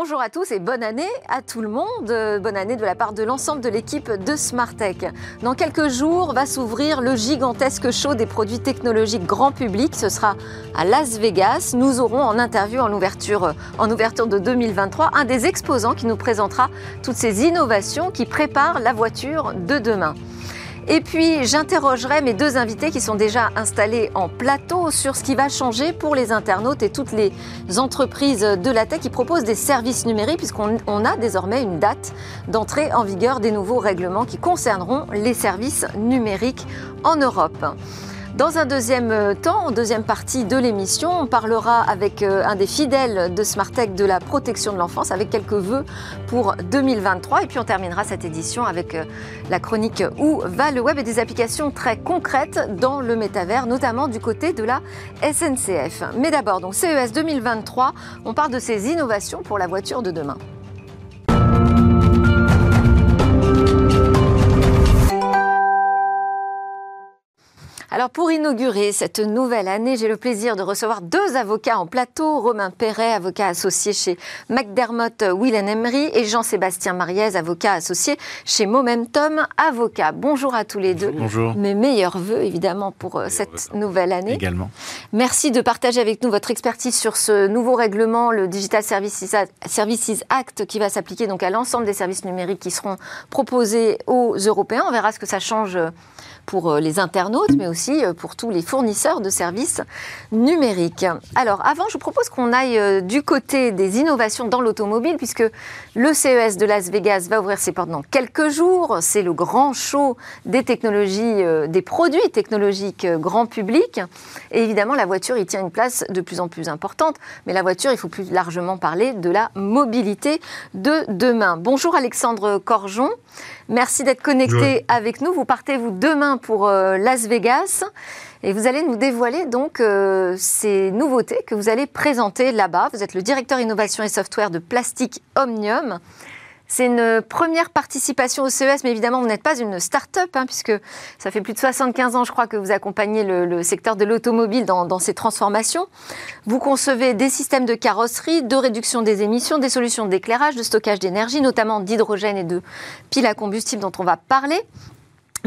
bonjour à tous et bonne année à tout le monde. Bonne année de la part de l'ensemble de l'équipe de Smartech. Dans quelques jours va s'ouvrir le gigantesque show des produits technologiques grand public. Ce sera à Las Vegas. Nous aurons en interview en ouverture, en ouverture de 2023 un des exposants qui nous présentera toutes ces innovations qui préparent la voiture de demain. Et puis, j'interrogerai mes deux invités qui sont déjà installés en plateau sur ce qui va changer pour les internautes et toutes les entreprises de la tech qui proposent des services numériques, puisqu'on a désormais une date d'entrée en vigueur des nouveaux règlements qui concerneront les services numériques en Europe. Dans un deuxième euh, temps, en deuxième partie de l'émission, on parlera avec euh, un des fidèles de Smartech de la protection de l'enfance avec quelques vœux pour 2023. Et puis on terminera cette édition avec euh, la chronique Où va le web? et des applications très concrètes dans le métavers, notamment du côté de la SNCF. Mais d'abord, donc CES 2023, on parle de ces innovations pour la voiture de demain. Alors pour inaugurer cette nouvelle année, j'ai le plaisir de recevoir deux avocats en plateau, Romain Perret, avocat associé chez McDermott Will Emery et Jean-Sébastien Mariez, avocat associé chez Momentum Avocat. Bonjour à tous les deux. Bonjour. Mes meilleurs voeux évidemment pour euh, cette nouvelle année. Également. Merci de partager avec nous votre expertise sur ce nouveau règlement, le Digital Services Act, qui va s'appliquer donc à l'ensemble des services numériques qui seront proposés aux Européens. On verra ce que ça change pour euh, les internautes, mais aussi euh, pour tous les fournisseurs de services numériques. Alors, avant, je propose qu'on aille euh, du côté des innovations dans l'automobile, puisque le CES de Las Vegas va ouvrir ses portes dans quelques jours. C'est le grand show des technologies, des produits technologiques grand public. Et évidemment, la voiture y tient une place de plus en plus importante. Mais la voiture, il faut plus largement parler de la mobilité de demain. Bonjour Alexandre Corjon. Merci d'être connecté avec nous. Vous partez, vous, demain pour euh, Las Vegas. Et vous allez nous dévoiler donc euh, ces nouveautés que vous allez présenter là-bas. Vous êtes le directeur innovation et software de Plastic Omnium. C'est une première participation au CES, mais évidemment, vous n'êtes pas une start-up, hein, puisque ça fait plus de 75 ans, je crois, que vous accompagnez le, secteur de l'automobile dans, dans, ces transformations. Vous concevez des systèmes de carrosserie, de réduction des émissions, des solutions d'éclairage, de stockage d'énergie, notamment d'hydrogène et de piles à combustible dont on va parler.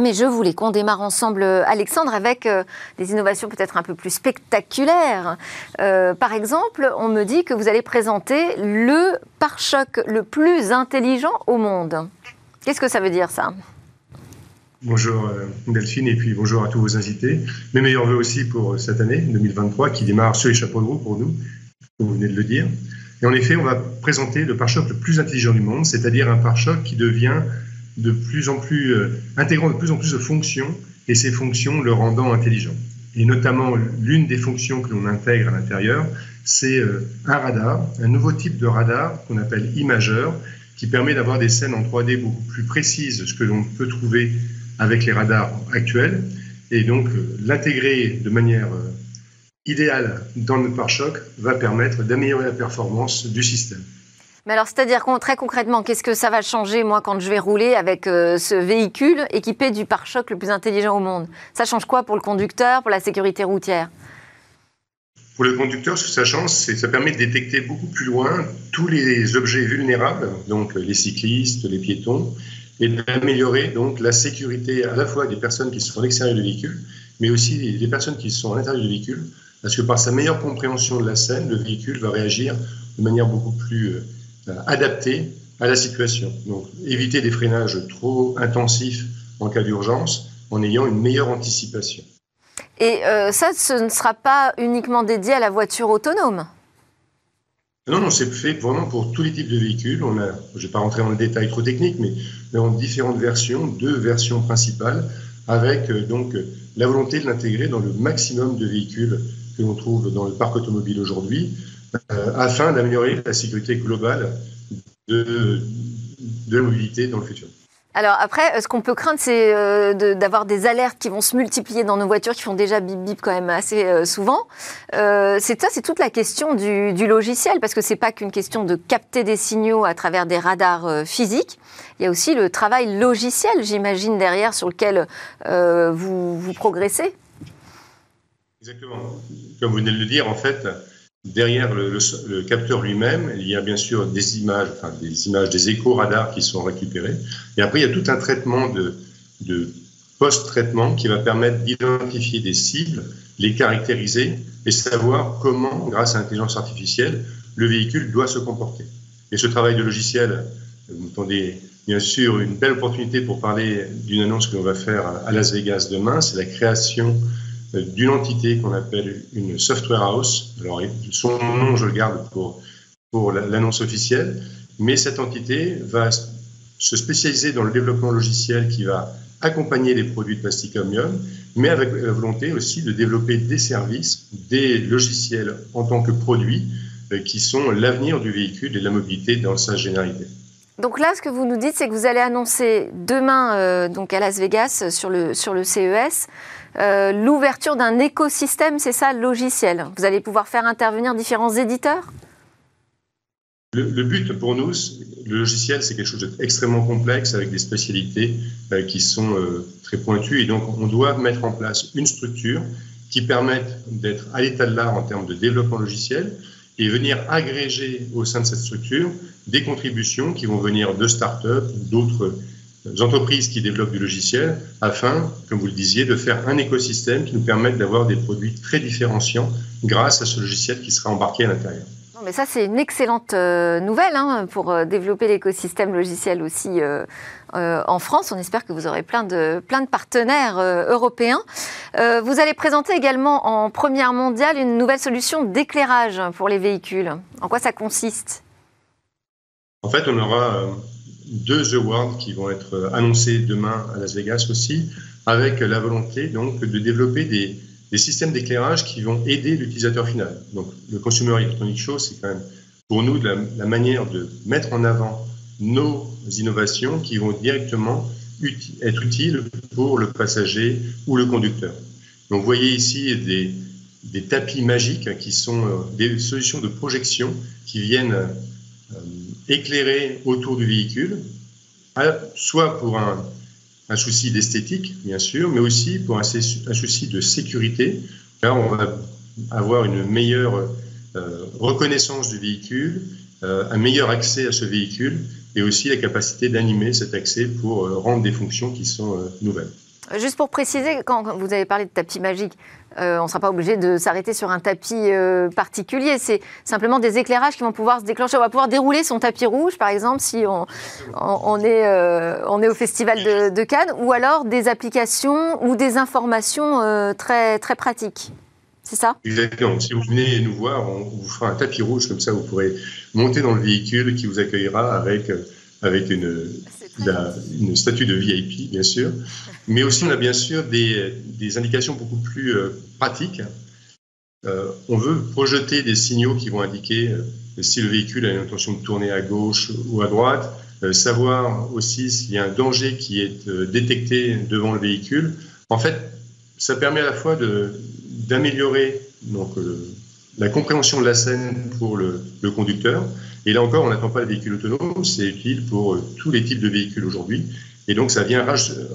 Mais je voulais qu'on démarre ensemble, Alexandre, avec euh, des innovations peut-être un peu plus spectaculaires. Euh, par exemple, on me dit que vous allez présenter le pare-choc le plus intelligent au monde. Qu'est-ce que ça veut dire, ça? Bonjour euh, Delphine et puis bonjour à tous vos invités. Mes meilleurs voeux aussi pour cette année 2023 qui démarre sur les chapeaux de roue pour nous, vous venez de le dire. Et en effet, on va présenter le pare-choc le plus intelligent du monde, c'est-à-dire un pare-choc qui devient de plus en plus, euh, intégrant de plus en plus de fonctions et ces fonctions le rendant intelligent. Et notamment, l'une des fonctions que l'on intègre à l'intérieur, c'est euh, un radar, un nouveau type de radar qu'on appelle imageur, qui permet d'avoir des scènes en 3D beaucoup plus précises, ce que l'on peut trouver avec les radars actuels. Et donc, euh, l'intégrer de manière idéale dans le pare-choc va permettre d'améliorer la performance du système. Mais alors, c'est-à-dire très concrètement, qu'est-ce que ça va changer, moi, quand je vais rouler avec euh, ce véhicule équipé du pare-choc le plus intelligent au monde? Ça change quoi pour le conducteur, pour la sécurité routière? Pour le conducteur, ce que ça change, c'est que ça permet de détecter beaucoup plus loin tous les objets vulnérables, donc les cyclistes, les piétons, et d'améliorer donc la sécurité à la fois des personnes qui sont à l'extérieur du véhicule, mais aussi des personnes qui sont à l'intérieur du véhicule, parce que par sa meilleure compréhension de la scène, le véhicule va réagir de manière beaucoup plus euh, euh, adapté à la situation. Donc, éviter des freinages trop intensifs en cas d'urgence en ayant une meilleure anticipation. Et euh, ça, ce ne sera pas uniquement dédié à la voiture autonome? Non, non, c'est fait vraiment pour tous les types de véhicules. On a, je ne vais pas rentrer dans le détail trop technique, mais on a différentes versions, deux versions principales, avec euh, donc la volonté de l'intégrer dans le maximum de véhicules que l'on trouve dans le parc automobile aujourd'hui, afin d'améliorer la sécurité globale de, la mobilité dans le futur. Alors après, ce qu'on peut craindre, c'est euh, d'avoir des alertes qui vont se multiplier dans nos voitures, qui font déjà bip bip quand même assez euh, souvent. c'est ça, c'est toute la question du, du logiciel, parce que c'est pas qu'une question de capter des signaux à travers des radars physiques. Il y a aussi le travail logiciel, j'imagine derrière, sur lequel vous, vous progressez. Exactement. Comme vous venez de le dire, en fait, derrière le, capteur lui-même, il y a bien sûr des images, enfin, des images, des échos radars qui sont récupérés. Et après, il y a tout un traitement de, de post-traitement qui va permettre d'identifier des cibles, les caractériser et savoir comment, grâce à l'intelligence artificielle, le véhicule doit se comporter. Et ce travail de logiciel, vous entendez bien sûr une belle opportunité pour parler d'une annonce que l'on va faire à Las Vegas demain, c'est la création d'une entité qu'on appelle une software house. Alors, son nom, je le garde pour, pour l'annonce officielle, mais cette entité va se spécialiser dans le développement logiciel qui va accompagner les produits de plastique omnium, mais avec la volonté aussi de développer des services, des logiciels en tant que produits euh, qui sont l'avenir du véhicule et de la mobilité dans sa généralité. Donc là, ce que vous nous dites, c'est que vous allez annoncer demain, euh, à Las Vegas, sur le, sur le CES, euh, l'ouverture d'un écosystème, c'est ça, logiciel. Vous allez pouvoir faire intervenir différents éditeurs? Le, but pour nous, le logiciel, c'est quelque chose d'extrêmement complexe avec des spécialités euh, qui sont très pointues. Et donc, on doit mettre en place une structure qui permette d'être à l'état de l'art en termes de développement logiciel, et venir agréger au sein de cette structure des contributions qui vont venir de start-up ou d'autres entreprises qui développent du logiciel afin, comme vous le disiez, de faire un écosystème qui nous permette d'avoir des produits très différenciants grâce à ce logiciel qui sera embarqué à l'intérieur. Mais ça, c'est une excellente euh, nouvelle hein, pour euh, développer l'écosystème logiciel aussi euh, en France. On espère que vous aurez plein de, partenaires européens. vous allez présenter également en première mondiale une nouvelle solution d'éclairage pour les véhicules. En quoi ça consiste? En fait, on aura deux awards qui vont être annoncés demain à Las Vegas aussi, avec la volonté donc de développer des, des systèmes d'éclairage qui vont aider l'utilisateur final. Donc, le Consumer Electronic Show, c'est quand même pour nous la, manière de mettre en avant nos innovations qui vont directement être utiles pour le passager ou le conducteur. Donc, vous voyez ici des, tapis magiques qui sont euh, des solutions de projection qui viennent euh, éclairer autour du véhicule, soit pour un, souci d'esthétique, bien sûr, mais aussi pour un, souci de sécurité. Là, on va avoir une meilleure euh, reconnaissance du véhicule, un meilleur accès à ce véhicule et aussi la capacité d'animer cet accès pour euh, rendre des fonctions qui sont nouvelles. Juste pour préciser, quand vous avez parlé de tapis magique, euh, on ne sera pas obligé de s'arrêter sur un tapis euh, particulier. C'est simplement des éclairages qui vont pouvoir se déclencher. On va pouvoir dérouler son tapis rouge, par exemple, si on, est, euh, au Festival de, Cannes, ou alors des applications ou des informations très, très pratiques. C'est ça? Exactement. Si vous venez nous voir, on vous fera un tapis rouge, comme ça vous pourrez monter dans le véhicule qui vous accueillera avec, avec une, une statue de VIP, bien sûr. Mais aussi, on a bien sûr des, des indications beaucoup plus euh, pratiques. Euh, on veut projeter des signaux qui vont indiquer euh, si le véhicule a l'intention de tourner à gauche ou à droite, savoir aussi s'il y a un danger qui est détecté devant le véhicule. En fait, ça permet à la fois d'améliorer donc la compréhension de la scène pour le, conducteur, et là encore, on n'attend pas le véhicule autonome, c'est utile pour euh, tous les types de véhicules aujourd'hui. Et donc, ça vient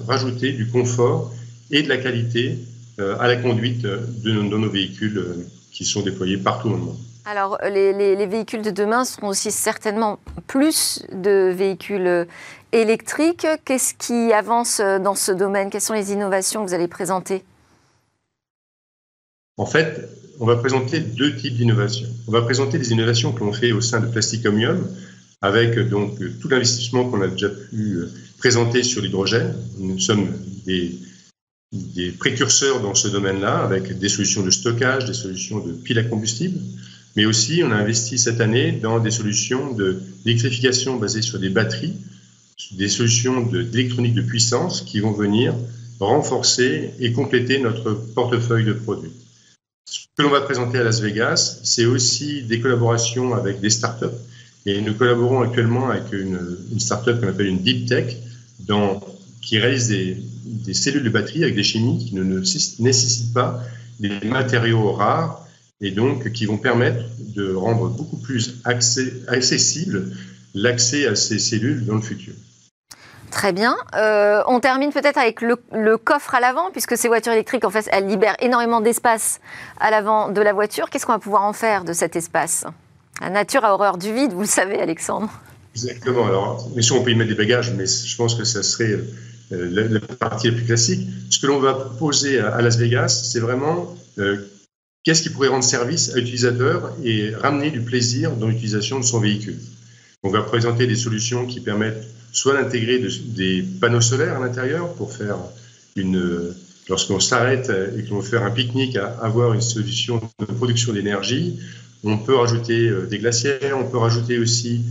rajouter du confort et de la qualité euh, à la conduite de, nos véhicules euh, qui sont déployés partout dans le monde. Alors, les, véhicules de demain seront aussi certainement plus de véhicules électriques. Qu'est-ce qui avance dans ce domaine? Quelles sont les innovations que vous allez présenter? En fait, on va présenter deux types d'innovations. On va présenter des innovations que l'on fait au sein de Plastic Omnium, avec donc tout l'investissement qu'on a déjà pu euh, présenter sur l'hydrogène. Nous sommes des, précurseurs dans ce domaine-là, avec des solutions de stockage, des solutions de piles à combustible, mais aussi on a investi cette année dans des solutions d'électrification basées sur des batteries, des solutions d'électronique de puissance qui vont venir renforcer et compléter notre portefeuille de produits. Que l'on va présenter à Las Vegas, c'est aussi des collaborations avec des startups. Et nous collaborons actuellement avec une, startup qu'on appelle une deep tech, qui réalise des, cellules de batterie avec des chimies qui ne nécessitent pas des matériaux rares et donc qui vont permettre de rendre beaucoup plus accessible l'accès à ces cellules dans le futur. Très bien. Euh, on termine peut-être avec le, coffre à l'avant, puisque ces voitures électriques, en fait, elles libèrent énormément d'espace à l'avant de la voiture. Qu'est-ce qu'on va pouvoir en faire de cet espace? La nature a horreur du vide, vous le savez, Alexandre. Exactement. Alors, bien sûr, on peut y mettre des bagages, mais je pense que ça serait euh, la, partie la plus classique. Ce que l'on va proposer à, Las Vegas, c'est vraiment euh, qu'est-ce qui pourrait rendre service à l'utilisateur et ramener du plaisir dans l'utilisation de son véhicule? On va présenter des solutions qui permettent soit d'intégrer des panneaux solaires à l'intérieur pour faire une, lorsqu'on s'arrête et qu'on veut faire un pique-nique, avoir une solution de production d'énergie. On peut rajouter euh, des glacières, on peut rajouter aussi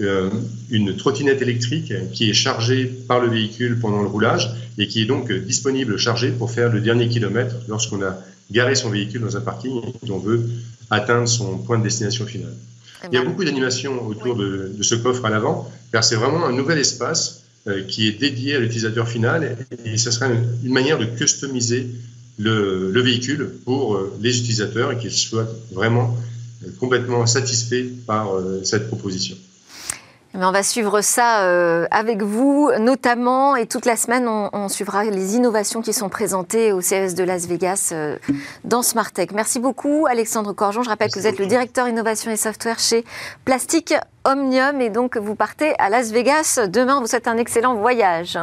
euh, une trottinette électrique qui est chargée par le véhicule pendant le roulage et qui est donc disponible chargée pour faire le dernier kilomètre lorsqu'on a garé son véhicule dans un parking et qu'on veut atteindre son point de destination finale. Il y a beaucoup d'animations autour de, ce coffre à l'avant, car c'est vraiment un nouvel espace euh, qui est dédié à l'utilisateur final. Et, ce sera une, manière de customiser le, véhicule pour euh, les utilisateurs et qu'ils soient vraiment euh, complètement satisfaits par cette proposition. Eh on va suivre ça euh, avec vous, notamment, et toute la semaine, on, suivra les innovations qui sont présentées au CES de Las Vegas euh, dans Smartech. Merci beaucoup, Alexandre Corjon. Je rappelle que vous êtes le directeur innovation et software chez Plastique Omnium et donc vous partez à Las Vegas. Demain, vous souhaite un excellent voyage.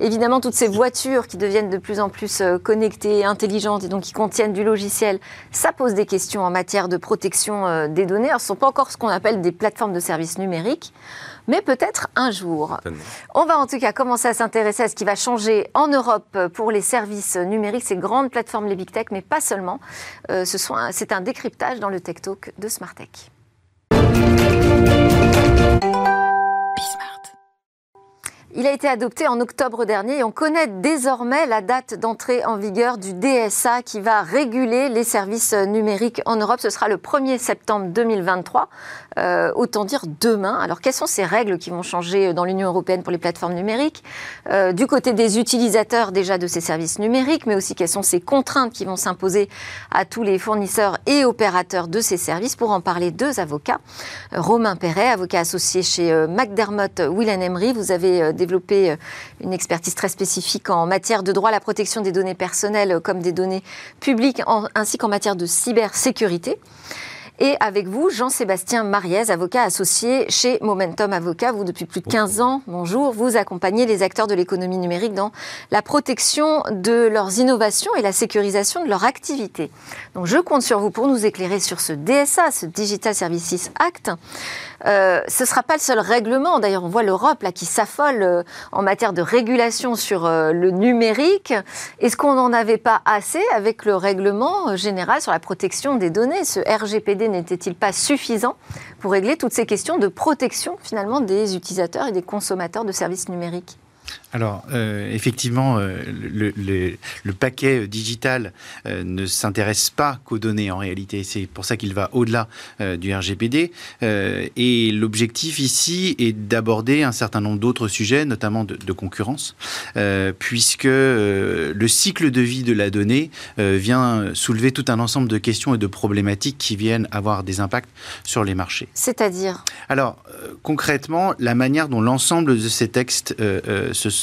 Évidemment, toutes ces voitures qui deviennent de plus en plus euh, connectées, intelligentes et donc qui contiennent du logiciel, ça pose des questions en matière de protection des données. ce ne sont pas encore ce qu'on appelle des plateformes de services numériques mais peut-être un jour. On va en tout cas commencer à s'intéresser à ce qui va changer en Europe pour les services numériques, ces grandes plateformes, les big tech, mais pas seulement. Euh, c'est un décryptage dans le Tech Talk de Smartech. Il a été adopté en octobre dernier et on connaît désormais la date d'entrée en vigueur du DSA qui va réguler les services numériques en Europe. Ce sera le 1er septembre 2023, euh, autant dire demain. Alors quelles sont ces règles qui vont changer dans l'Union européenne pour les plateformes numériques? Euh, Du côté des utilisateurs déjà de ces services numériques, mais aussi quelles sont ces contraintes qui vont s'imposer à tous les fournisseurs et opérateurs de ces services? Pour en parler, deux avocats. Romain Perret, avocat associé chez euh, McDermott Will Emery. Vous avez euh, une expertise très spécifique en matière de droit à la protection des données personnelles comme des données publiques, ainsi qu'en matière de cybersécurité. Et avec vous, Jean-Sébastien Mariez, avocat associé chez Momentum Avocat. Vous, depuis plus de 15 ans, bonjour, vous accompagnez les acteurs de l'économie numérique dans la protection de leurs innovations et la sécurisation de leur activité. Donc je compte sur vous pour nous éclairer sur ce DSA, ce Digital Services Act. Euh, ce ne sera pas le seul règlement. D'ailleurs, on voit l'Europe qui s'affole euh, en matière de régulation sur euh, le numérique. Est-ce qu'on n'en avait pas assez avec le règlement général sur la protection des données? Ce RGPD n'était-il pas suffisant pour régler toutes ces questions de protection finalement des utilisateurs et des consommateurs de services numériques? Alors, euh, effectivement, euh, le, paquet digital euh, ne s'intéresse pas qu'aux données en réalité. C'est pour ça qu'il va au-delà du RGPD. et l'objectif ici est d'aborder un certain nombre d'autres sujets, notamment de, de concurrence, puisque le cycle de vie de la donnée vient soulever tout un ensemble de questions et de problématiques qui viennent avoir des impacts sur les marchés. C'est-à-dire? Alors, concrètement, la manière dont l'ensemble de ces textes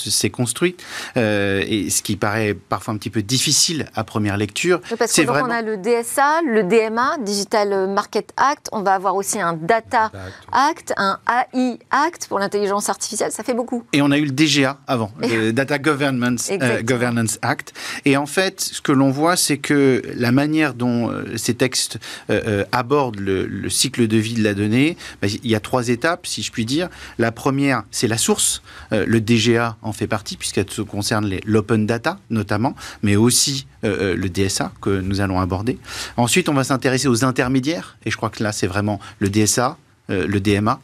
s'est construite, euh, et ce qui paraît parfois un petit peu difficile à première lecture. parce qu'on vraiment... a le DSA, le DMA, Digital Market Act, on va avoir aussi un Data Act, un AI Act pour l'intelligence artificielle, ça fait beaucoup. Et on a eu le DGA avant, le Data Governance, euh, Governance Act. Et en fait, ce que l'on voit, c'est que la manière dont euh, ces textes abordent le, cycle de vie de la donnée, bah, il y a trois étapes, si je puis dire. La première, c'est la source. le DGA en fait partie, puisqu'elle concerne l'open data notamment, mais aussi euh, euh, le DSA que nous allons aborder. Ensuite, on va s'intéresser aux intermédiaires, et je crois que là, c'est vraiment le DSA, euh, le DMA,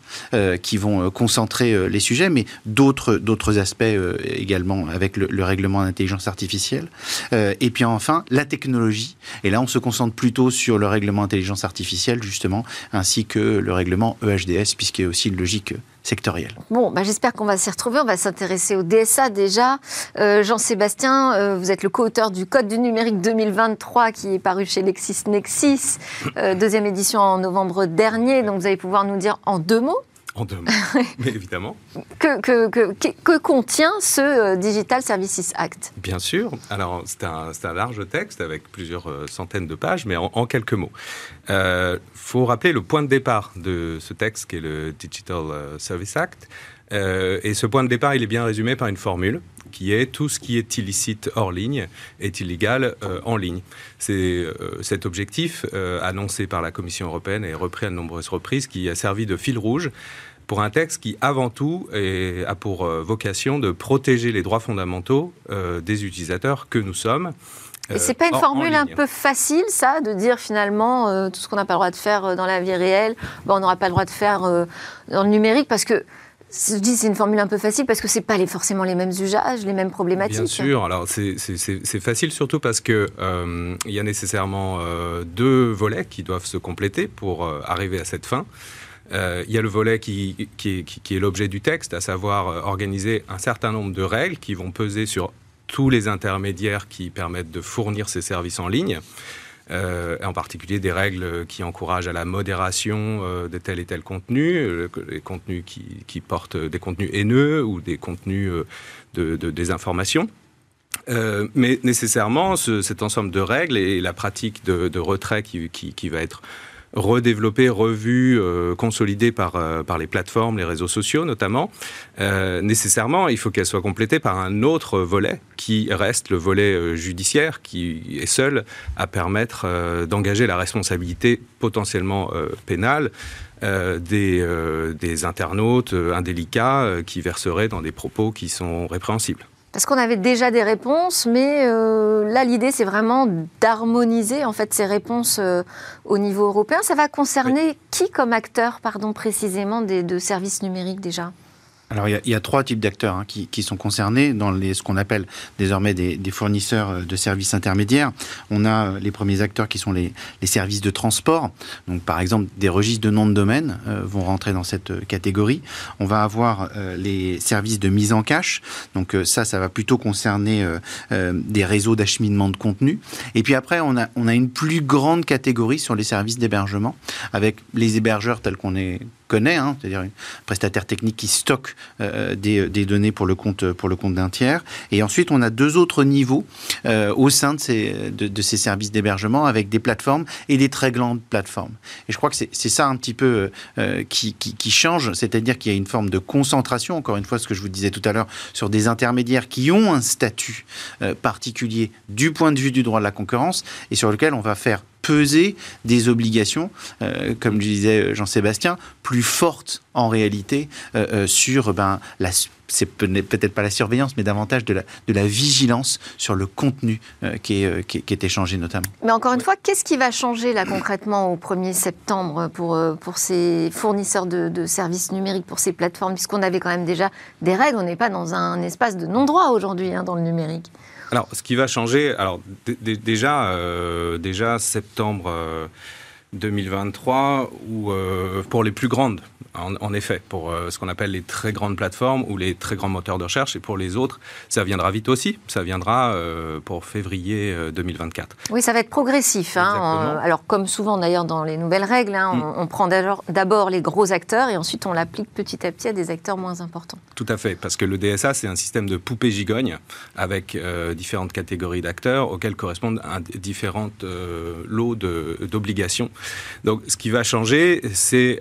qui vont concentrer les sujets, mais d'autres aspects également avec le, règlement d'intelligence artificielle. et puis enfin, la technologie. Et là, on se concentre plutôt sur le règlement d'intelligence artificielle, justement, ainsi que le règlement EHDS, puisqu'il y a aussi une logique Bon, bah, j'espère qu'on va s'y retrouver. On va s'intéresser au DSA déjà. Euh, Jean-Sébastien, euh, vous êtes le co-auteur du Code du numérique 2023 qui est paru chez LexisNexis, euh, deuxième édition en novembre dernier. Donc vous allez pouvoir nous dire en deux mots En deux mots, mais évidemment. Que, que, que, que, contient ce Digital Services Act? Bien sûr. Alors, c'est un, un, large texte avec plusieurs centaines de pages, mais en, quelques mots. Il faut rappeler le point de départ de ce texte qui est le Digital Service Act. et ce point de départ, il est bien résumé par une formule qui est tout ce qui est illicite hors ligne est illégal euh, en ligne. C'est euh, cet objectif euh, annoncé par la Commission européenne et repris à de nombreuses reprises qui a servi de fil rouge pour un texte qui, avant tout, a pour vocation de protéger les droits fondamentaux des utilisateurs que nous sommes. Et c'est pas une formule un peu facile, ça, de dire finalement tout ce qu'on n'a pas le droit de faire dans la vie réelle, on n'aura pas le droit de faire dans le numérique, parce que je dis c'est une formule un peu facile parce que c'est pas les, forcément les mêmes usages, les mêmes problématiques. Bien sûr, alors c'est facile surtout parce que euh, il y a nécessairement euh, deux volets qui doivent se compléter pour euh, arriver à cette fin. il y a le volet qui, qui, qui est l'objet du texte, à savoir organiser un certain nombre de règles qui vont peser sur tous les intermédiaires qui permettent de fournir ces services en ligne. Euh, en particulier des règles qui encouragent à la modération euh, de tel et tel contenu, euh, les contenus qui, portent des contenus haineux ou des contenus de, désinformation. mais nécessairement, cet ensemble de règles et la pratique de, retrait qui, qui, va être redéveloppé, revu, euh, consolidé par, euh, par les plateformes, les réseaux sociaux notamment, euh, nécessairement, il faut qu'elle soit complétée par un autre volet qui reste le volet judiciaire, qui est seul à permettre d'engager la responsabilité potentiellement pénale des internautes indélicats qui verseraient dans des propos qui sont répréhensibles. Parce qu'on avait déjà des réponses, mais euh, là, l'idée, c'est vraiment d'harmoniser en fait ces réponses euh, au niveau européen. Ça va concerner qui comme acteur, pardon, précisément, des, de services numériques déjà? Alors, il y, a, trois types d'acteurs hein, qui, sont concernés dans les, ce qu'on appelle désormais des, fournisseurs euh, de services intermédiaires. On a euh, les premiers acteurs qui sont les, services de transport. Donc, par exemple, des registres de noms de domaine euh, vont rentrer dans cette catégorie. On va avoir les services de mise en cache. Donc, ça, ça va plutôt concerner des réseaux d'acheminement de contenu. Et puis après, on a, on a une plus grande catégorie sur les services d'hébergement, avec les hébergeurs tels qu'on est connaît, hein, c'est-à-dire un prestataire technique qui stocke euh, des, données pour le compte pour le compte d'un tiers. Et ensuite, on a deux autres niveaux euh, au sein de ces, services d'hébergement avec des plateformes et des très grandes plateformes. Et je crois que c'est ça un petit peu euh, qui, qui, change, c'est-à-dire qu'il y a une forme de concentration, encore une fois, ce que je vous disais tout à l'heure, sur des intermédiaires qui ont un statut particulier du point de vue du droit de la concurrence et sur lequel on va faire peser des obligations, euh, comme le disait Jean-Sébastien, plus fortes en réalité euh, euh, sur ben, la c'est peut-être pas la surveillance, mais davantage de la, de la vigilance sur le contenu qui, est, qui, est, échangé notamment. Mais encore une fois, qu'est-ce qui va changer là concrètement au 1er septembre pour, pour ces fournisseurs de, de services numériques, pour ces plateformes, puisqu'on avait quand même déjà des règles, on n'est pas dans un espace de non-droit aujourd'hui hein, dans le numérique alors, ce qui va changer, alors déjà, euh, déjà septembre 2023, euh, ou euh, pour les plus grandes en, effet, pour euh, ce qu'on appelle les très grandes plateformes ou les très grands moteurs de recherche, et pour les autres, ça viendra vite aussi. Ça viendra euh, pour février 2024. Euh, oui, ça va être progressif. Hein, alors, comme souvent d'ailleurs dans les nouvelles règles, hein, mm. on, prend d'abord les gros acteurs et ensuite on l'applique petit à petit à des acteurs moins importants. Tout à fait, parce que le DSA, c'est un système de poupée gigogne avec différentes catégories d'acteurs auxquels correspondent différentes lots d'obligations. Donc, ce qui va changer, c'est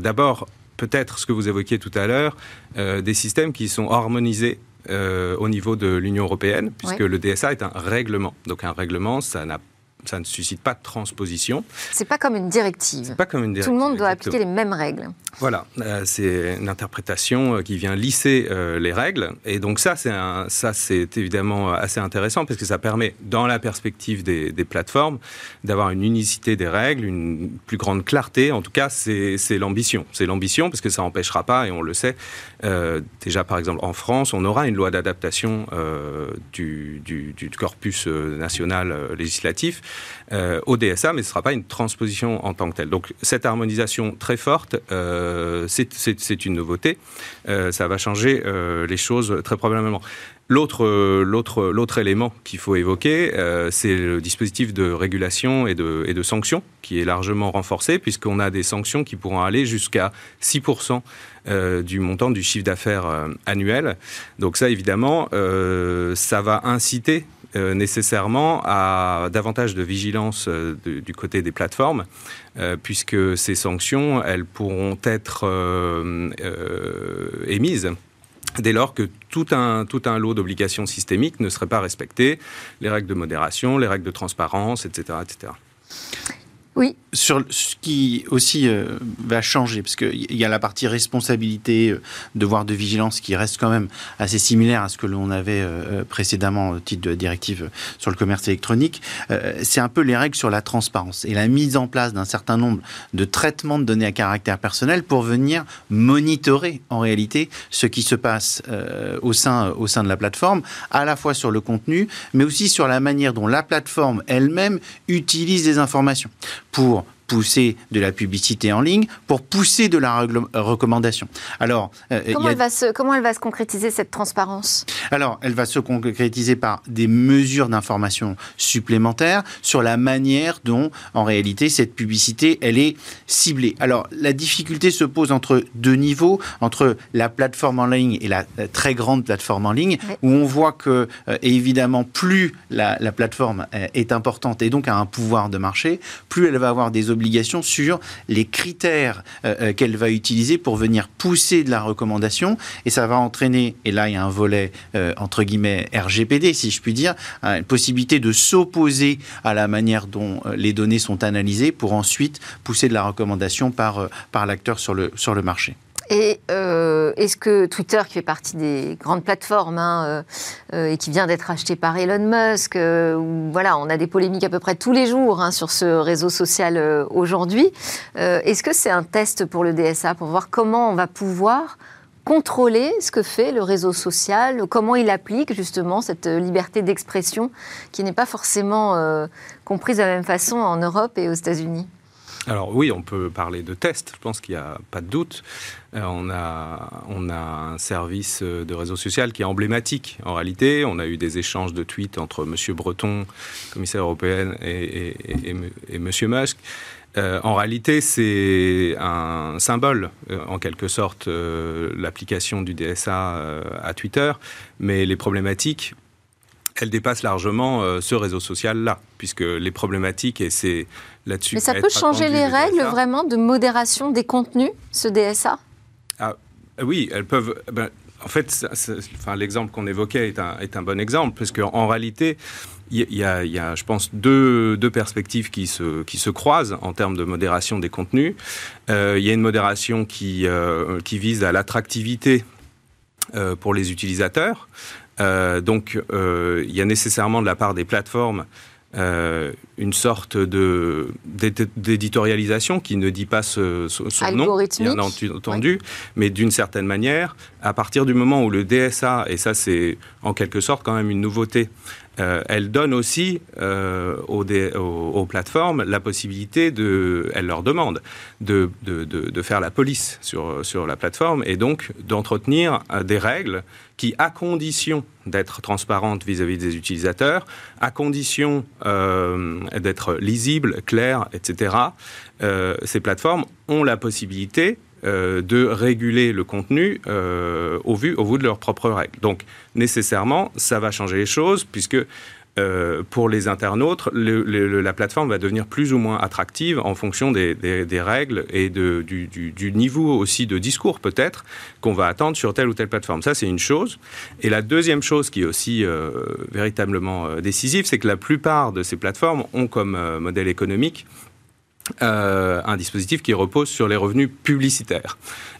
d'abord peut-être ce que vous évoquiez tout à l'heure, euh, des systèmes qui sont harmonisés euh, au niveau de l'Union européenne, puisque le DSA est un règlement. Donc un règlement, ça n'a ça ne suscite pas de transposition. C'est pas comme une directive. pas comme une directive. Tout le monde doit appliquer les mêmes règles. Voilà, euh, c'est une interprétation euh, qui vient lisser euh, les règles, et donc ça, c'est ça, c'est évidemment assez intéressant parce que ça permet, dans la perspective des, plateformes, d'avoir une unicité des règles, une plus grande clarté. En tout cas, c'est l'ambition. C'est l'ambition parce que ça n'empêchera pas, et on le sait. déjà, par exemple, en France, on aura une loi d'adaptation du, du, corpus national législatif au DSA, mais ce ne sera pas une transposition en tant que telle. Donc cette harmonisation très forte, c'est une nouveauté. ça va changer les choses très probablement. L'autre, élément qu'il faut évoquer, euh, c'est le dispositif de régulation et de, et sanctions qui est largement renforcé puisqu'on a des sanctions qui pourront aller jusqu'à 6% euh, du montant du chiffre d'affaires euh, annuel. Donc ça, évidemment, ça va inciter nécessairement à davantage de vigilance du côté des plateformes, puisque ces sanctions, elles pourront être émises dès lors que tout un, tout un lot d'obligations systémiques ne serait pas respecté, les règles de modération, les règles de transparence, etc. etc. Oui. Sur ce qui aussi euh, va changer, parce qu'il y a la partie responsabilité, euh, devoir de vigilance qui reste quand même assez similaire à ce que l'on avait euh, précédemment au titre de la directive sur le commerce électronique. c'est un peu les règles sur la transparence et la mise en place d'un certain nombre de traitements de données à caractère personnel pour venir monitorer en réalité ce qui se passe au, sein, au sein de la plateforme, à la fois sur le contenu, mais aussi sur la manière dont la plateforme elle-même utilise des informations pour pousser de la publicité en ligne, pour pousser de la recommandation. Alors, euh, comment, elle va se, comment elle va se concrétiser cette transparence? Alors, elle va se concrétiser par des mesures d'information supplémentaires sur la manière dont, en réalité, cette publicité, elle est ciblée. Alors, la difficulté se pose entre deux niveaux, entre la plateforme en ligne et la, très grande plateforme en ligne, où on voit que, euh, évidemment, plus la, la plateforme euh, est importante et donc a un pouvoir de marché, plus elle va avoir des sur les critères euh, euh, qu'elle va utiliser pour venir pousser de la recommandation. Et ça va entraîner, et là il y a un volet euh, entre guillemets RGPD, si je puis dire, hein, une possibilité de s'opposer à la manière dont les données sont analysées pour ensuite pousser de la recommandation par, par l'acteur sur le, sur le marché. Et euh, est-ce que Twitter, qui fait partie des grandes plateformes hein, euh, euh, et qui vient d'être acheté par Elon Musk, où, voilà, on a des polémiques à peu près tous les jours hein, sur ce réseau social aujourd'hui, est-ce que c'est un test pour le DSA pour voir comment on va pouvoir contrôler ce que fait le réseau social, comment il applique justement cette liberté d'expression qui n'est pas forcément comprise de la même façon en Europe et aux États-Unis? Alors oui, on peut parler de tests, je pense qu'il n'y a pas de doute. Euh, on, a, un service de réseau social qui est emblématique en réalité. On a eu des échanges de tweets entre M. Breton, commissaire européen, et, et, M. Musk. Euh, en réalité, c'est un symbole, euh, en quelque sorte, l'application du DSA à Twitter, mais les problématiques elle dépasse largement euh, ce réseau social-là, puisque les problématiques, et c'est là-dessus... Mais ça peut changer les règles vraiment de modération des contenus, ce DSA ah, Oui, elles peuvent... Ben, en fait, enfin, l'exemple qu'on évoquait est un, est un, bon exemple, parce qu'en en réalité, il y, a, je pense, deux, deux, perspectives qui se, qui se croisent en termes de modération des contenus. Euh, il y a une modération qui, euh, qui vise à l'attractivité pour les utilisateurs. Euh, donc, euh, il y a nécessairement de la part des plateformes euh, une sorte de d'éditorialisation qui ne dit pas ce, son nom, bien entendu, mais d'une certaine manière, à partir du moment où le DSA, et ça c'est en quelque sorte quand même une nouveauté, euh, elle donne aussi euh, aux, plateformes la possibilité de, elle leur demande de, faire la police sur, la plateforme et donc d'entretenir euh, des règles qui, à condition d'être transparentes vis-à-vis des utilisateurs, à condition d'être lisibles, claires, etc., ces plateformes ont la possibilité euh, de réguler le contenu euh, au, vu, au vu de leurs propres règles. Donc nécessairement, ça va changer les choses puisque euh, pour les internautes, la plateforme va devenir plus ou moins attractive en fonction des, règles et du, niveau aussi de discours peut-être qu'on va attendre sur telle ou telle plateforme. Ça, c'est une chose. Et la deuxième chose qui est aussi véritablement décisive, c'est que la plupart de ces plateformes ont comme modèle économique euh, un dispositif qui repose sur les revenus publicitaires.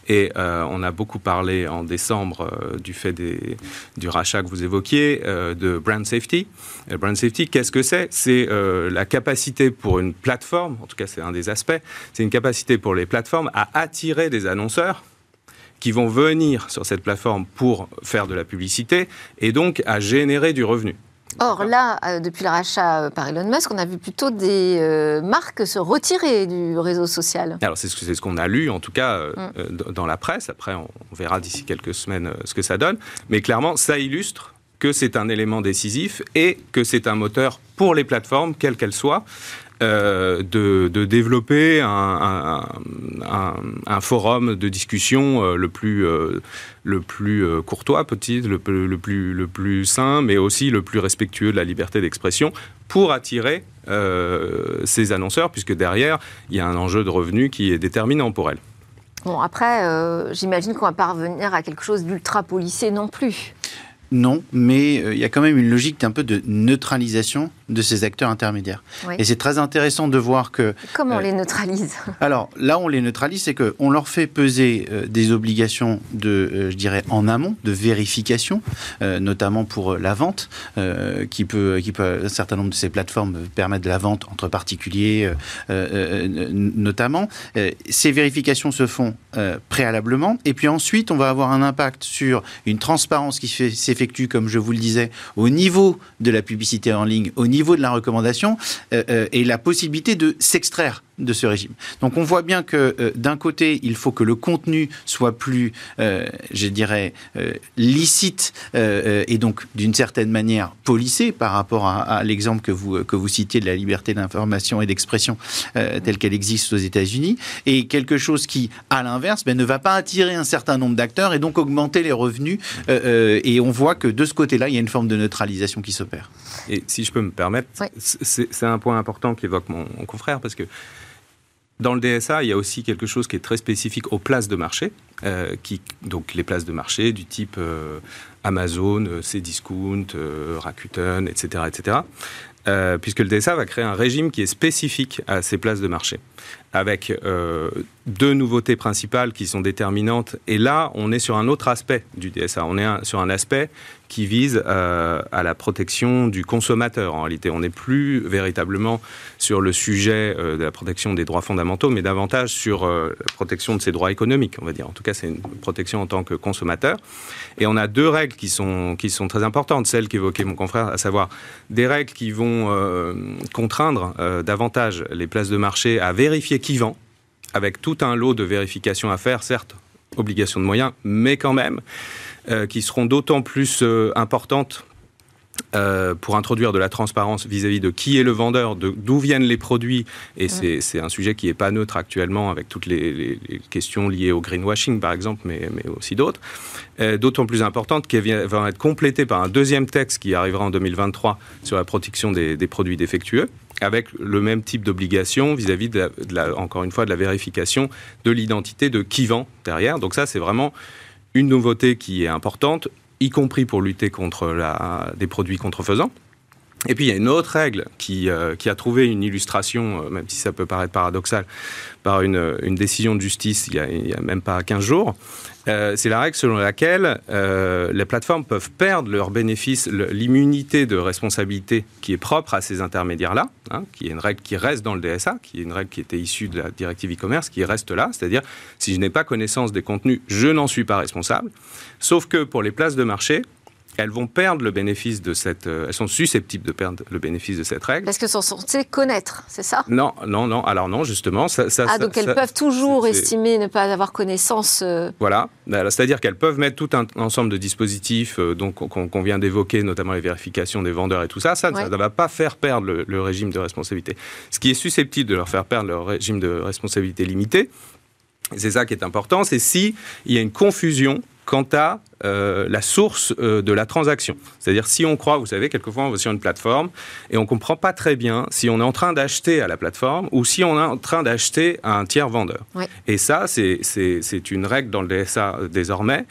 Et euh, on a beaucoup parlé en décembre euh, du fait du rachat que vous évoquiez, de brand safety. brand safety, qu'est-ce que c'est? C'est la capacité pour une plateforme, en tout cas c'est un des aspects, c'est une capacité pour les plateformes à attirer des annonceurs qui vont venir sur cette plateforme pour faire de la publicité et donc à générer du revenu. Or là, euh, depuis le rachat par Elon Musk, on a vu plutôt des marques se retirer du réseau social. Alors c'est ce, qu'on a lu, en tout cas, mm. dans la presse. Après, on, verra d'ici quelques semaines ce que ça donne. Mais clairement, ça illustre que c'est un élément décisif et que c'est un moteur pour les plateformes, quelles qu'elles soient, euh, de, développer un, forum de discussion euh, le plus, euh, le plus courtois, petit, le, le, plus, le plus sain, mais aussi le plus respectueux de la liberté d'expression pour attirer ces annonceurs, puisque derrière, il y a un enjeu de revenus qui est déterminant pour elles. Bon, après, j'imagine qu'on va pas revenir à quelque chose d'ultra policé non plus. Non, mais il y a quand même une logique d'un peu de neutralisation de ces acteurs intermédiaires. Et c'est très intéressant de voir que... Comment on euh, les neutralise? Alors là, on les neutralise, c'est qu'on leur fait peser euh, des obligations de, euh, je dirais, en amont, de vérification, notamment pour la vente, qui, peut, qui peut, un certain nombre de ces plateformes permettent de la vente entre particuliers, notamment. ces vérifications se font préalablement, et puis ensuite, on va avoir un impact sur une transparence qui s'effectue, comme je vous le disais, au niveau de la publicité en ligne, au niveau de la recommandation euh, euh, et la possibilité de s'extraire de ce régime. Donc on voit bien que euh, d'un côté, il faut que le contenu soit plus, je dirais, licite et donc d'une certaine manière policé par rapport à, l'exemple que vous, que vous citiez de la liberté d'information et d'expression telle qu'elle existe aux États-Unis, et quelque chose qui, à l'inverse, ben, ne va pas attirer un certain nombre d'acteurs et donc augmenter les revenus. et on voit que de ce côté-là, il y a une forme de neutralisation qui s'opère. Et si je peux me permettre, c'est un point important qu'évoque mon, confrère, parce que dans le DSA, il y a aussi quelque chose qui est très spécifique aux places de marché, euh, qui, donc les places de marché du type euh, Amazon, euh, Cdiscount, Rakuten, etc., etc. puisque le DSA va créer un régime qui est spécifique à ces places de marché, avec deux nouveautés principales qui sont déterminantes. Et là, on est sur un autre aspect du DSA. On est sur un aspect qui vise euh, à la protection du consommateur. En réalité, on n'est plus véritablement sur le sujet euh, de la protection des droits fondamentaux, mais davantage sur euh, la protection de ses droits économiques, on va dire. En tout cas, c'est une protection en tant que consommateur. Et on a deux règles qui sont, qui sont très importantes, celles qu'évoquait mon confrère, à savoir des règles qui vont contraindre davantage les places de marché à vérifier qui vend, avec tout un lot de vérifications à faire, certes, obligation de moyens, mais quand même. Euh, qui seront d'autant plus euh, importantes euh, pour introduire de la transparence vis-à-vis de qui est le vendeur, d'où viennent les produits, et c'est un sujet qui n'est pas neutre actuellement avec toutes les, questions liées au greenwashing par exemple, mais, mais aussi d'autres, d'autant plus importante qu'elle va être complétée par un deuxième texte qui arrivera en 2023 sur la protection des, produits défectueux avec le même type d'obligation vis-à-vis, de, encore une fois, de la vérification de l'identité de qui vend derrière. Donc ça, c'est vraiment une nouveauté qui est importante, y compris pour lutter contre des produits contrefaisants. Et puis il y a une autre règle qui, euh, a trouvé une illustration, euh, même si ça peut paraître paradoxal, par une, décision de justice il n'y a, a, même pas 15 jours, euh, c'est la règle selon laquelle euh, les plateformes peuvent perdre leurs bénéfices, l'immunité de responsabilité qui est propre à ces intermédiaires-là, hein, qui est une règle qui reste dans le DSA, qui est une règle qui était issue de la directive e-commerce, qui reste là, c'est-à-dire si je n'ai pas connaissance des contenus, je n'en suis pas responsable. Sauf que pour les places de marché, elles vont perdre le bénéfice de cette. Euh, elles sont susceptibles de perdre le bénéfice de cette règle. Parce qu'elles sont censées connaître, c'est ça? Non, non, non. Alors non, justement. Ça, ah, donc elles peuvent toujours estimer ne pas avoir connaissance. Euh, voilà. C'est-à-dire qu'elles peuvent mettre tout un ensemble de dispositifs euh, donc qu'on vient d'évoquer, notamment les vérifications des vendeurs et tout ça. Ça, ne va pas faire perdre le, le régime de responsabilité. Ce qui est susceptible de leur faire perdre leur régime de responsabilité limité, c'est ça qui est important, c'est si il y a une confusion quant à euh, la source euh, de la transaction. C'est-à-dire si on croit, vous savez, quelquefois on va sur une plateforme et on ne comprend pas très bien si on est en train d'acheter à la plateforme ou si on est en train d'acheter à un tiers vendeur. Et ça, c'est une règle dans le DSA euh, désormais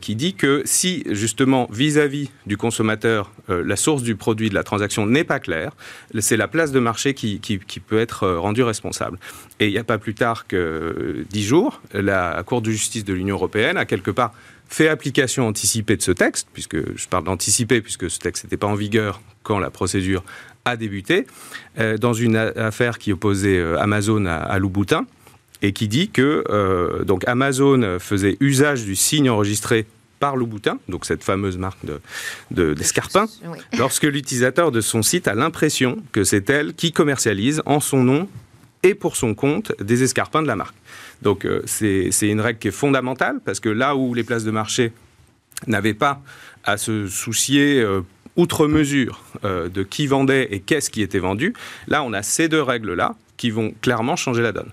qui dit que si justement vis-à-vis du consommateur, la source du produit de la transaction n'est pas claire, c'est la place de marché qui, qui, qui peut être rendue responsable. Et il n'y a pas plus tard que dix jours, la Cour de justice de l'Union européenne a quelque part fait application anticipée de ce texte, puisque je parle d'anticiper, puisque ce texte n'était pas en vigueur quand la procédure a débuté, euh, dans une affaire qui opposait euh, Amazon à, Louboutin, et qui dit que euh, donc Amazon faisait usage du signe enregistré par Louboutin, donc cette fameuse marque d'escarpins, de, lorsque l'utilisateur de son site a l'impression que c'est elle qui commercialise en son nom et pour son compte des escarpins de la marque. Donc euh, c'est une règle qui est fondamentale parce que là où les places de marché n'avaient pas à se soucier euh, outre mesure euh, de qui vendait et qu'est-ce qui était vendu, là on a ces deux règles-là qui vont clairement changer la donne.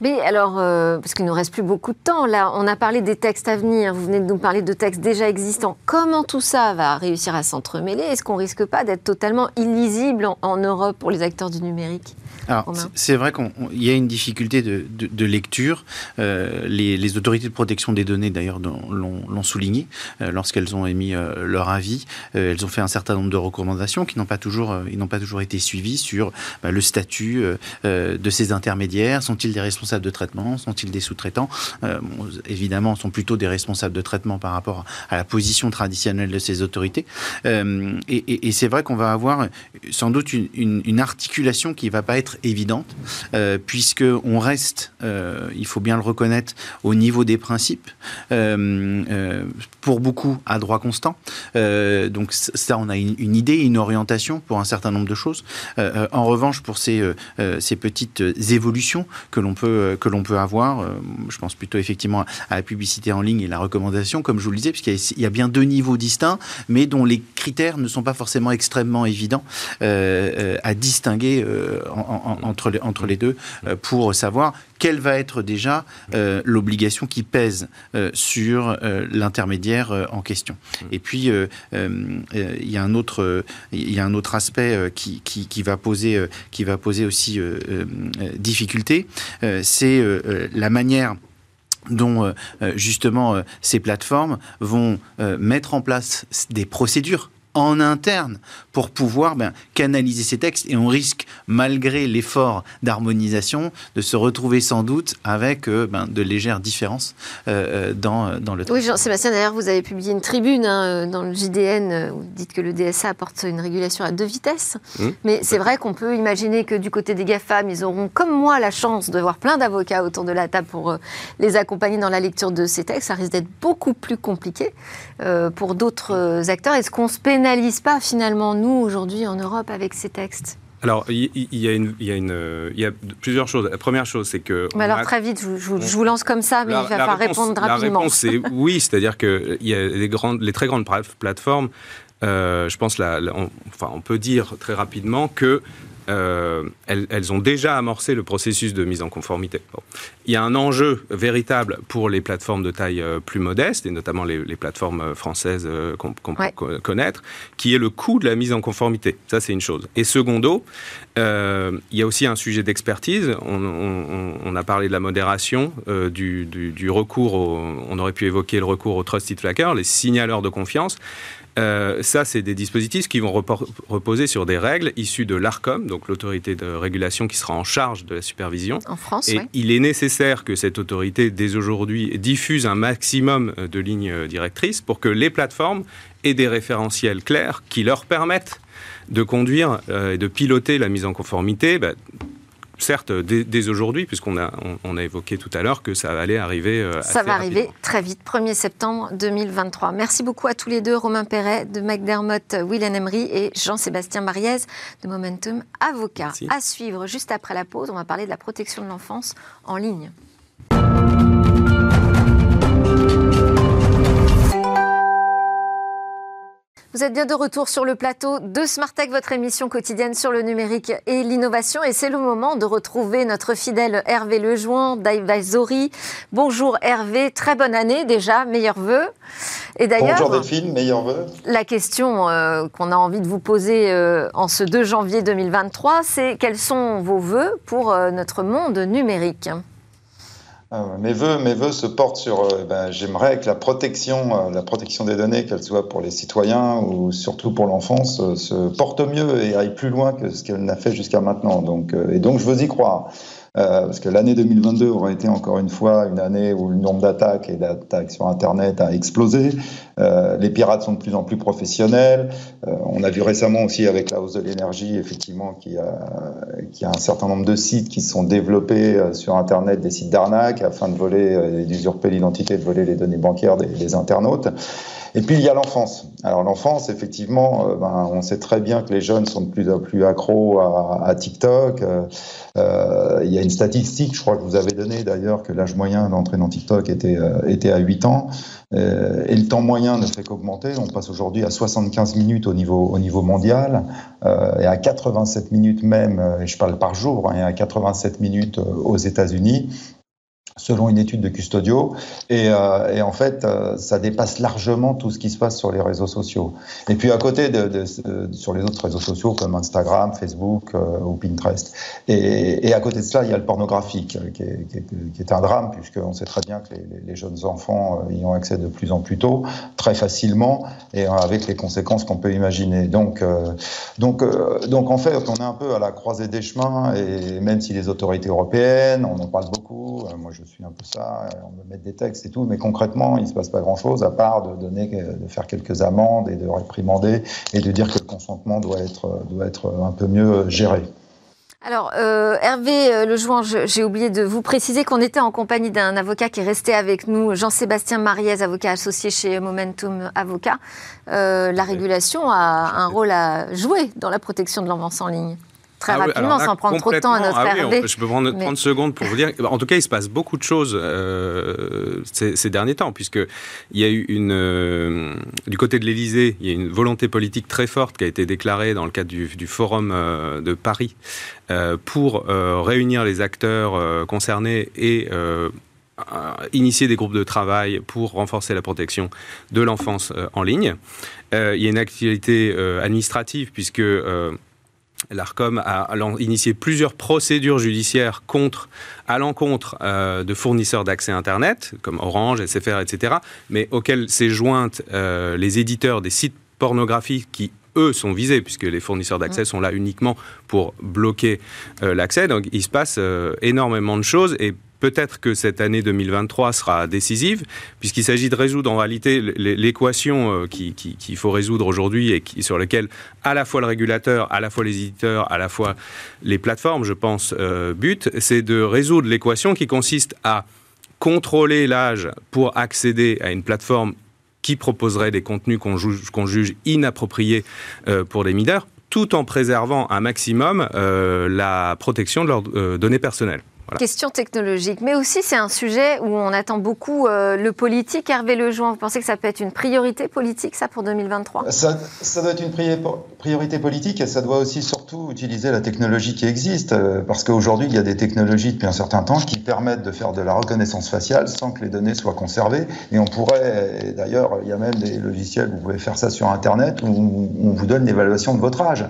Mais alors, parce qu'il ne nous reste plus beaucoup de temps, là, on a parlé des textes à venir, vous venez de nous parler de textes déjà existants. Comment tout ça va réussir à s'entremêler? Est-ce qu'on risque pas d'être totalement illisible en Europe pour les acteurs du numérique? Alors, c'est vrai qu'il y a une difficulté de, lecture. Euh, les, autorités de protection des données, d'ailleurs, l'ont souligné euh, lorsqu'elles ont émis euh, leur avis. elles ont fait un certain nombre de recommandations qui n'ont pas toujours, ils n'ont pas toujours été suivies sur bah, le statut de ces intermédiaires. Sont-ils des responsables de traitement? Sont-ils des sous-traitants? Évidemment, sont plutôt des responsables de traitement par rapport à la position traditionnelle de ces autorités. et, c'est vrai qu'on va avoir sans doute une, une, une articulation qui va pas être évidente, euh, puisque on reste, euh, il faut bien le reconnaître, au niveau des principes, euh, euh, pour beaucoup à droit constant. donc ça, on a une, idée, une orientation pour un certain nombre de choses. en revanche, pour ces, petites évolutions que l'on peut que l'on peut avoir, je pense plutôt effectivement à la publicité en ligne et la recommandation, comme je vous le disais, puisqu'il y, a bien deux niveaux distincts, mais dont les critères ne sont pas forcément extrêmement évidents à distinguer en, entre, les, entre les deux euh, pour savoir quelle va être déjà euh, l'obligation qui pèse euh, sur l'intermédiaire en question. Et puis, il y, a un autre, il y a un autre aspect qui, qui, va poser, qui va poser aussi difficulté, c'est la manière dont justement ces plateformes vont mettre en place des procédures en interne pour pouvoir ben, canaliser ces textes et on risque, malgré l'effort d'harmonisation, de se retrouver sans doute avec euh, ben, de légères différences euh, euh, dans, dans le texte. Oui, Jean-Sébastien, d'ailleurs, vous avez publié une tribune hein, dans le JDN où vous dites que le DSA apporte une régulation à deux vitesses. Mmh. Mais c'est vrai qu'on peut imaginer que du côté des GAFAM, ils auront, comme moi, la chance de voir plein d'avocats autour de la table pour les accompagner dans la lecture de ces textes. Ça risque d'être beaucoup plus compliqué pour d'autres acteurs. Est-ce qu'on se pénalise pas finalement, nous, aujourd'hui en Europe, avec ces textes alors, il y, a une, il y a plusieurs choses. La première chose, c'est que. Mais alors, très vite, je, vous lance comme ça, mais il va falloir répondre rapidement. La réponse, c'est oui, c'est-à-dire qu'il y a les, grandes, les très grandes plateformes. Euh, je pense, là, enfin, on peut dire très rapidement que euh, elles, ont déjà amorcé le processus de mise en conformité. Il y a un enjeu véritable pour les plateformes de taille euh, plus modeste, et notamment les, plateformes euh, françaises qu'on peut connaître, qui est le coût de la mise en conformité. Ça, c'est une chose. Et secondo, il y a aussi un sujet d'expertise. On, a parlé de la modération, du, du, recours, on aurait pu évoquer le recours au Trusted Flacker, les signaleurs de confiance. Euh, ça, c'est des dispositifs qui vont reposer sur des règles issues de l'ARCOM, donc l'autorité de régulation qui sera en charge de la supervision. En France, Et il est nécessaire que cette autorité, dès aujourd'hui, diffuse un maximum de lignes directrices pour que les plateformes aient des référentiels clairs qui leur permettent de conduire euh, et de piloter la mise en conformité. Bah, certes, dès, aujourd'hui, puisqu'on a, on, a évoqué tout à l'heure que ça allait arriver. Euh, ça va arriver très vite, 1er septembre 2023. Merci beaucoup à tous les deux, Romain Perret de McDermott, William Emery et Jean-Sébastien Mariez de Momentum Avocat. À suivre juste après la pause, on va parler de la protection de l'enfance en ligne. Vous êtes bien de retour sur le plateau de Smart Tech, votre émission quotidienne sur le numérique et l'innovation. Et c'est le moment de retrouver notre fidèle Hervé Lejoin d'Advisory. Bonjour Hervé, très bonne année déjà, meilleurs vœux. Et d'ailleurs, Bonjour Delphine, meilleurs vœux. La question euh, qu'on a envie de vous poser euh, en ce 2 janvier 2023, c'est quels sont vos vœux pour euh, notre monde numérique? Ah mes voeux, mes voeux se portent sur. Euh, ben, J'aimerais que la protection, euh, la protection des données, qu'elle soit pour les citoyens ou surtout pour l'enfance, euh, se porte mieux et aille plus loin que ce qu'elle n'a fait jusqu'à maintenant. Et donc, je veux y croire. Euh, parce que l'année 2022 aurait été encore une fois une année où le nombre d'attaques et d'attaques sur Internet a explosé. Euh, les pirates sont de plus en plus professionnels. Euh, on a vu récemment aussi avec la hausse de l'énergie, effectivement, qu'il y, a, a un certain nombre de sites qui sont développés sur Internet, des sites d'arnaque, afin de voler, d'usurper l'identité, de voler les données bancaires des internautes. Et puis il y a l'enfance. Alors l'enfance, effectivement, euh, ben, on sait très bien que les jeunes sont de plus en plus accros à, TikTok. Euh, euh, il y a une statistique, je crois que vous avez donné d'ailleurs, que l'âge moyen d'entrée dans TikTok était, à 8 ans. Et le temps moyen ne fait qu'augmenter. On passe aujourd'hui à 75 minutes au niveau, au niveau mondial et à 87 minutes même, et je parle par jour, hein, et à 87 minutes aux États-Unis selon une étude de Custodio. Et, euh, et en fait, euh, ça dépasse largement tout ce qui se passe sur les réseaux sociaux. Et puis à côté de, de, sur les autres réseaux sociaux comme Instagram, Facebook euh, ou Pinterest. Et, et, à côté de cela, il y a le pornographique, qui est, qui est, qui est un drame, puisqu'on sait très bien que les, les, jeunes enfants y ont accès de plus en plus tôt, très facilement, et avec les conséquences qu'on peut imaginer. Donc, donc, donc en fait, on est un peu à la croisée des chemins, et même si les autorités européennes, on en parle beaucoup, moi je je suis un peu ça, on me met des textes et tout, mais concrètement, il ne se passe pas grand-chose à part de, donner, de faire quelques amendes et de réprimander et de dire que le consentement doit être, doit être un peu mieux géré. Alors, euh, Hervé euh, Lejouan, j'ai oublié de vous préciser qu'on était en compagnie d'un avocat qui est resté avec nous, Jean-Sébastien Mariez, avocat associé chez Momentum Avocat. Euh, la régulation a un rôle à jouer dans la protection de l'enfance en ligne très ah rapidement, sans prendre trop de temps à notre ah Je peux prendre 30 secondes pour vous dire. En tout cas, il se passe beaucoup de choses euh, ces, derniers temps, puisqu'il y a eu une. Euh, du côté de l'Élysée, il y a une volonté politique très forte qui a été déclarée dans le cadre du, Forum euh, de Paris pour réunir les acteurs concernés et. initier des groupes de travail pour renforcer la protection de l'enfance en ligne. il y a une activité administrative puisque L'ARCOM a initié plusieurs procédures judiciaires contre, à l'encontre euh, de fournisseurs d'accès Internet, comme Orange, SFR, etc., mais auxquels s'est jointe euh, les éditeurs des sites pornographiques qui, eux, sont visés, puisque les fournisseurs d'accès mmh. sont là uniquement pour bloquer euh, l'accès. Donc il se passe énormément de choses et Peut-être que cette année 2023 sera décisive, puisqu'il s'agit de résoudre en réalité l'équation euh, qu'il faut résoudre aujourd'hui et sur laquelle à la fois le régulateur, à la fois les éditeurs, à la fois les plateformes, je pense, euh, butent, c'est de résoudre l'équation qui consiste à contrôler l'âge pour accéder à une plateforme qui proposerait des contenus qu'on juge, inappropriés euh, pour les mineurs, tout en préservant un maximum la protection de leurs données personnelles. Question technologique, mais aussi c'est un sujet où on attend beaucoup euh, le politique. Hervé Lejoin, vous pensez que ça peut être une priorité politique, ça, pour 2023 ça, ça, doit être une priorité politique et ça doit aussi surtout utiliser la technologie qui existe, euh, parce qu'aujourd'hui, il y a des technologies depuis un certain temps qui permettent de faire de la reconnaissance faciale sans que les données soient conservées. Et on pourrait, d'ailleurs, il y a même des logiciels, vous pouvez faire ça sur Internet, où on vous donne l'évaluation de votre âge.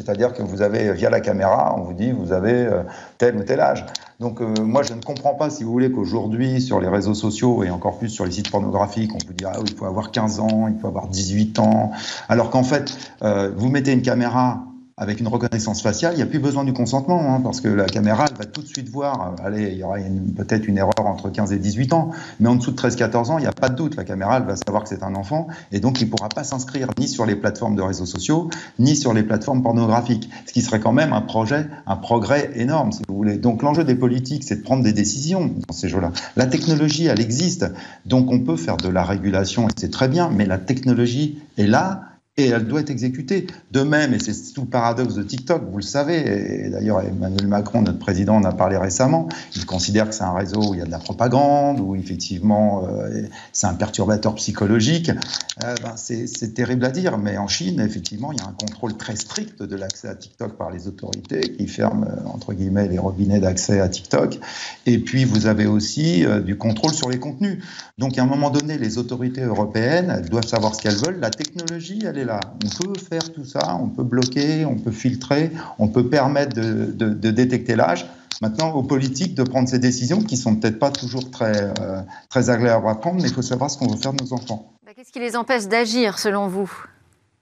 C'est-à-dire que vous avez, via la caméra, on vous dit, vous avez euh, tel ou tel âge. Donc euh, moi, je ne comprends pas, si vous voulez, qu'aujourd'hui, sur les réseaux sociaux et encore plus sur les sites pornographiques, on vous dit, ah, il faut avoir 15 ans, il faut avoir 18 ans, alors qu'en fait, euh, vous mettez une caméra avec une reconnaissance faciale, il n'y a plus besoin du consentement, hein, parce que la caméra, va tout de suite voir, euh, allez, il y aura peut-être une erreur entre 15 et 18 ans, mais en dessous de 13-14 ans, il n'y a pas de doute, la caméra, va savoir que c'est un enfant, et donc il ne pourra pas s'inscrire ni sur les plateformes de réseaux sociaux, ni sur les plateformes pornographiques, ce qui serait quand même un projet, un progrès énorme, si vous voulez. Donc l'enjeu des politiques, c'est de prendre des décisions dans ces jeux-là. La technologie, elle existe, donc on peut faire de la régulation, et c'est très bien, mais la technologie est là, et elle doit être exécutée. De même, et c'est tout le paradoxe de TikTok, vous le savez, et d'ailleurs Emmanuel Macron, notre président, en a parlé récemment, il considère que c'est un réseau où il y a de la propagande, où effectivement euh, c'est un perturbateur psychologique. Euh, ben, c'est terrible à dire, mais en Chine, effectivement, il y a un contrôle très strict de l'accès à TikTok par les autorités qui ferment, euh, entre guillemets, les robinets d'accès à TikTok. Et puis, vous avez aussi du contrôle sur les contenus. Donc, à un moment donné, les autorités européennes, elles doivent savoir ce qu'elles veulent. La technologie, elle est On peut faire tout ça, on peut bloquer, on peut filtrer, on peut permettre de, détecter l'âge. Maintenant, aux politiques de prendre ces décisions qui sont peut-être pas toujours très, euh, très agréables à prendre, mais il faut savoir ce qu'on veut faire de nos enfants. Bah, qu'est-ce qui les empêche d'agir, selon vous?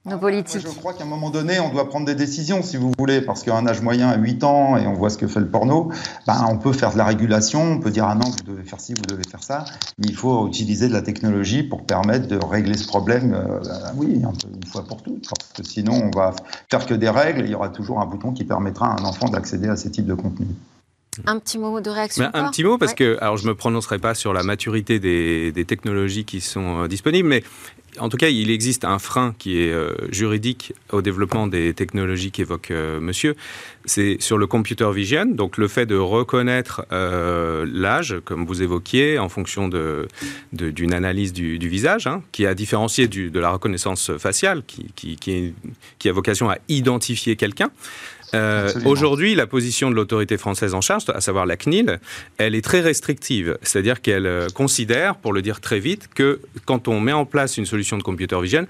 Nos politiques Je crois qu'à un moment donné, on doit prendre des décisions, si vous voulez, parce qu'un âge moyen à 8 ans, et on voit ce que fait le porno, ben, on peut faire de la régulation, on peut dire ah non, vous devez faire ci, vous devez faire ça, mais il faut utiliser de la technologie pour permettre de régler ce problème, euh, ben oui, une fois pour toutes, parce que sinon on va faire que des règles, et il y aura toujours un bouton qui permettra à un enfant d'accéder à ces types de contenus. Un petit mot de réaction. un petit mot parce que, alors je me prononcerai pas sur la maturité des, des technologies qui sont euh, disponibles, mais en tout cas, il existe un frein qui est euh, juridique au développement des technologies qu'évoque euh, monsieur. C'est sur le computer vision, donc le fait de reconnaître euh, l'âge, comme vous évoquiez, en fonction d'une analyse du, visage, hein, qui a différencié de la reconnaissance faciale, qui, qui a vocation à identifier quelqu'un. Euh, aujourd'hui, la position de l'autorité française en charge, à savoir la CNIL, elle est très restrictive. C'est-à-dire qu'elle euh, considère, pour le dire très vite, que quand on met en place une solution de computer vision,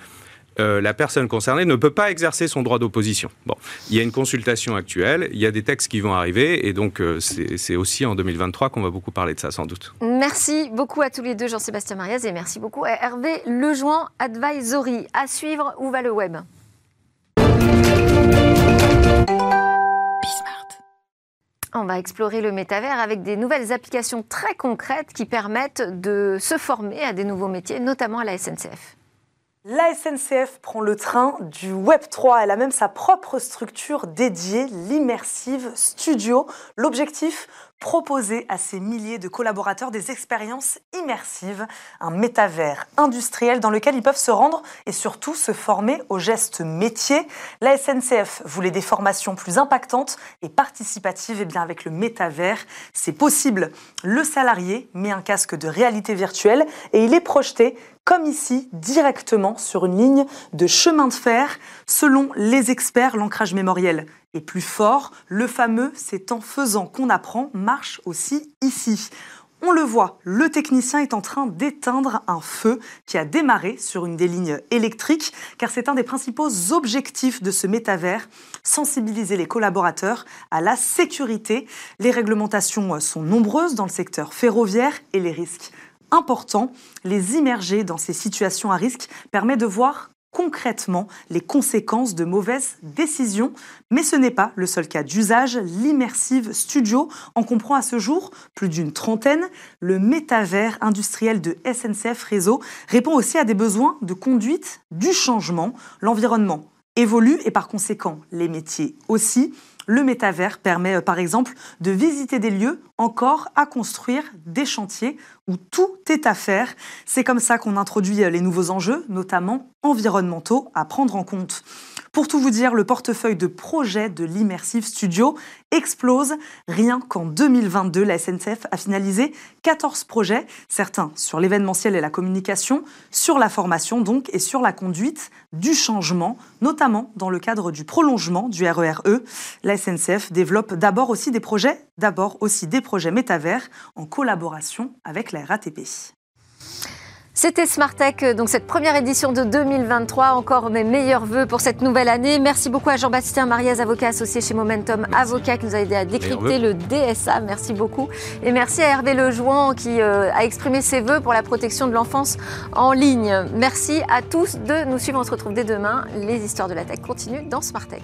euh, la personne concernée ne peut pas exercer son droit d'opposition. Bon, il y a une consultation actuelle, il y a des textes qui vont arriver, et donc c'est aussi en 2023 qu'on va beaucoup parler de ça, sans doute. Merci beaucoup à tous les deux, Jean-Sébastien Mariaz, et merci beaucoup à Hervé Lejoin Advisory. À suivre, où va le web? On va explorer le métavers avec des nouvelles applications très concrètes qui permettent de se former à des nouveaux métiers, notamment à la SNCF. La SNCF prend le train du Web 3. Elle a même sa propre structure dédiée, l'Immersive Studio. L'objectif proposer à ces milliers de collaborateurs des expériences immersives, un métavers industriel dans lequel ils peuvent se rendre et surtout se former aux gestes métiers. La SNCF voulait des formations plus impactantes et participatives. Et bien avec le métavers, c'est possible. Le salarié met un casque de réalité virtuelle et il est projeté comme ici, directement sur une ligne de chemin de fer. Selon les experts, l'ancrage mémoriel est plus fort. Le fameux c'est en faisant qu'on apprend marche aussi ici. On le voit, le technicien est en train d'éteindre un feu qui a démarré sur une des lignes électriques, car c'est un des principaux objectifs de ce métavers, sensibiliser les collaborateurs à la sécurité. Les réglementations sont nombreuses dans le secteur ferroviaire et les risques importants. Les immerger dans ces situations à risque permet de voir concrètement les conséquences de mauvaises décisions. Mais ce n'est pas le seul cas d'usage. L'Immersive Studio en comprend à ce jour plus d'une trentaine. Le métavers industriel de SNCF Réseau répond aussi à des besoins de conduite du changement. L'environnement évolue et par conséquent les métiers aussi. Le métavers permet euh, par exemple de visiter des lieux encore à construire, des chantiers où tout est à faire. C'est comme ça qu'on introduit euh, les nouveaux enjeux, notamment environnementaux, à prendre en compte. Pour tout vous dire, le portefeuille de projets de l'Immersive Studio explose. Rien qu'en 2022, la SNCF a finalisé 14 projets, certains sur l'événementiel et la communication, sur la formation donc et sur la conduite du changement, notamment dans le cadre du prolongement du RERE. E. La SNCF développe d'abord aussi des projets, d'abord aussi des projets métavers en collaboration avec la RATP. C'était Smart Tech, donc cette première édition de 2023. Encore mes meilleurs voeux pour cette nouvelle année. Merci beaucoup à Jean-Baptiste Mariez, avocat associé chez Momentum, avocat qui nous a aidé à décrypter le DSA. Merci beaucoup. Et merci à Hervé Lejoin qui euh, a exprimé ses voeux pour la protection de l'enfance en ligne. Merci à tous de nous suivre. On se retrouve dès demain. Les histoires de la tech continuent dans Smart Tech.